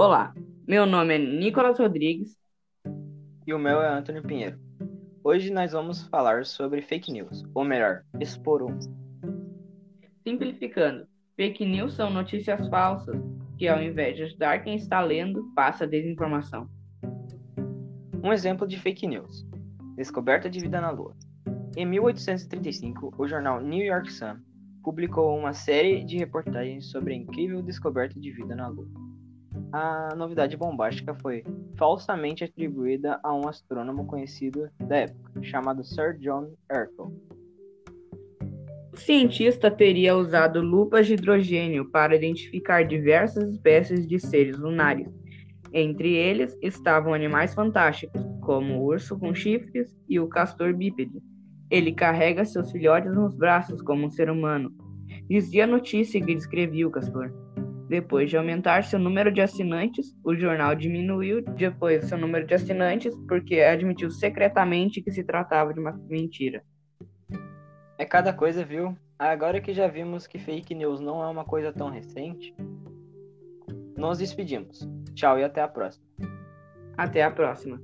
Olá, meu nome é Nicolas Rodrigues. E o meu é Antônio Pinheiro. Hoje nós vamos falar sobre fake news, ou melhor, expor um. Simplificando, fake news são notícias falsas que, ao invés de ajudar quem está lendo, passa desinformação. Um exemplo de fake news: descoberta de vida na Lua. Em 1835, o jornal New York Sun publicou uma série de reportagens sobre a incrível descoberta de vida na Lua. A novidade bombástica foi falsamente atribuída a um astrônomo conhecido da época, chamado Sir John Herschel. O cientista teria usado lupas de hidrogênio para identificar diversas espécies de seres lunares. Entre eles estavam animais fantásticos, como o urso com chifres e o castor bípede. Ele carrega seus filhotes nos braços como um ser humano. Dizia a notícia que descrevia o castor. Depois de aumentar seu número de assinantes, o jornal diminuiu depois seu número de assinantes porque admitiu secretamente que se tratava de uma mentira. É cada coisa, viu? Agora que já vimos que fake news não é uma coisa tão recente, nos despedimos. Tchau e até a próxima. Até a próxima.